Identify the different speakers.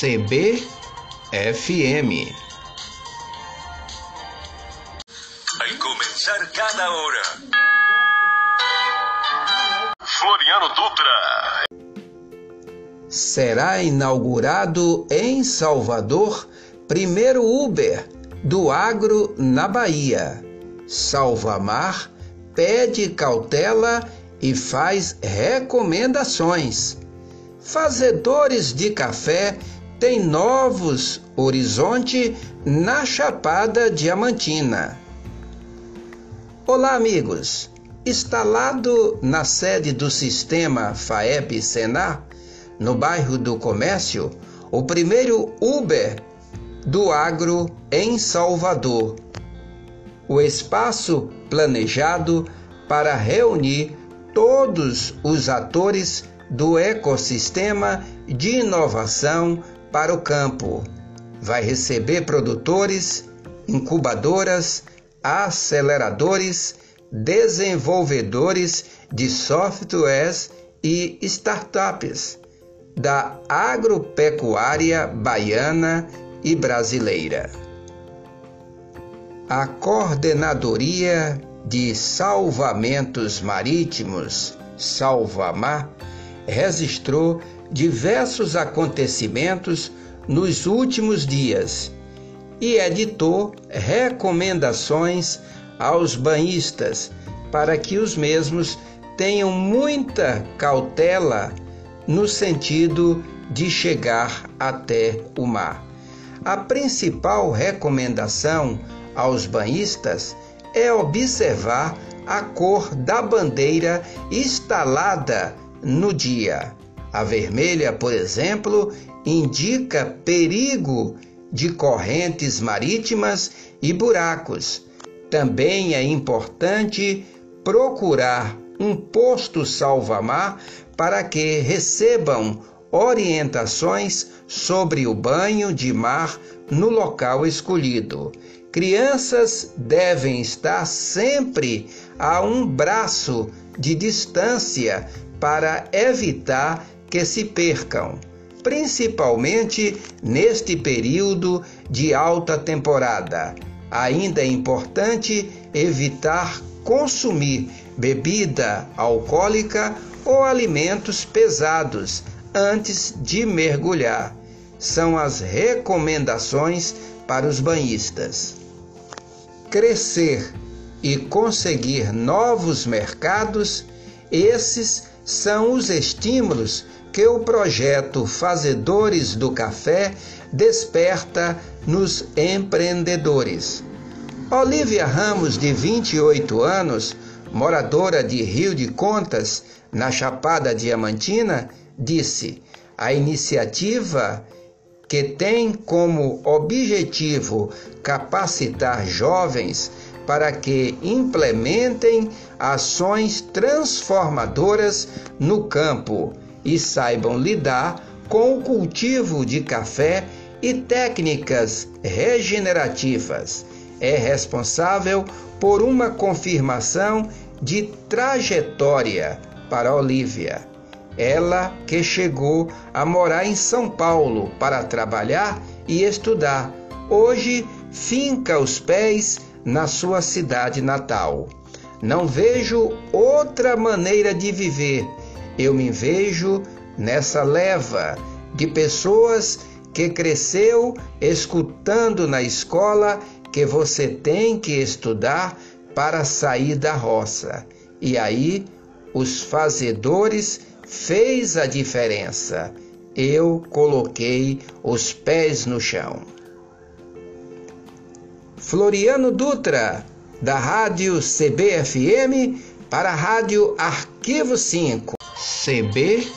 Speaker 1: CBFM.
Speaker 2: Al comenzar cada hora. Floriano Dutra.
Speaker 1: Será inaugurado em Salvador primeiro Uber do agro na Bahia. Salvamar pede cautela e faz recomendações. Fazedores de café têm novos horizonte na Chapada Diamantina. Olá, amigos! Instalado na sede do sistema FAEP Senar, no bairro do Comércio, o primeiro Uber do agro em Salvador. O espaço planejado para reunir todos os atores do ecossistema de inovação para o campo. Vai receber produtores, incubadoras, aceleradores, desenvolvedores de softwares e startups da agropecuária baiana e brasileira. A Coordenadoria de Salvamentos Marítimos, Salvamar, registrou diversos acontecimentos nos últimos dias e editou recomendações aos banhistas para que os mesmos tenham muita cautela no sentido de chegar até o mar. A principal recomendação aos banhistas é observar a cor da bandeira instalada no dia. A vermelha, por exemplo, indica perigo de correntes marítimas e buracos. Também é importante procurar um posto salva-mar para que recebam orientações sobre o banho de mar no local escolhido. Crianças devem estar sempre a um braço de distância para evitar que se percam, principalmente neste período de alta temporada. Ainda é importante evitar consumir bebida alcoólica ou alimentos pesados antes de mergulhar. São as recomendações para os banhistas. Crescer e conseguir novos mercados, esses são os estímulos que o projeto Fazedores do Café desperta nos empreendedores. Olivia Ramos, de 28 anos, moradora de Rio de Contas, na Chapada Diamantina, disse: a iniciativa que tem como objetivo capacitar jovens para que implementem ações transformadoras no campo e saibam lidar com o cultivo de café e técnicas regenerativas. É responsável por uma confirmação de trajetória para Olivia. Ela que chegou a morar em São Paulo para trabalhar e estudar, hoje finca os pés na sua cidade natal. Não vejo outra maneira de viver. Eu me vejo nessa leva de pessoas que cresceu escutando na escola que você tem que estudar para sair da roça. E aí os fazedores fez a diferença. Eu coloquei os pés no chão. Floriano Dutra, da Rádio CBFM, para a Rádio Arquivo 5. CBFM.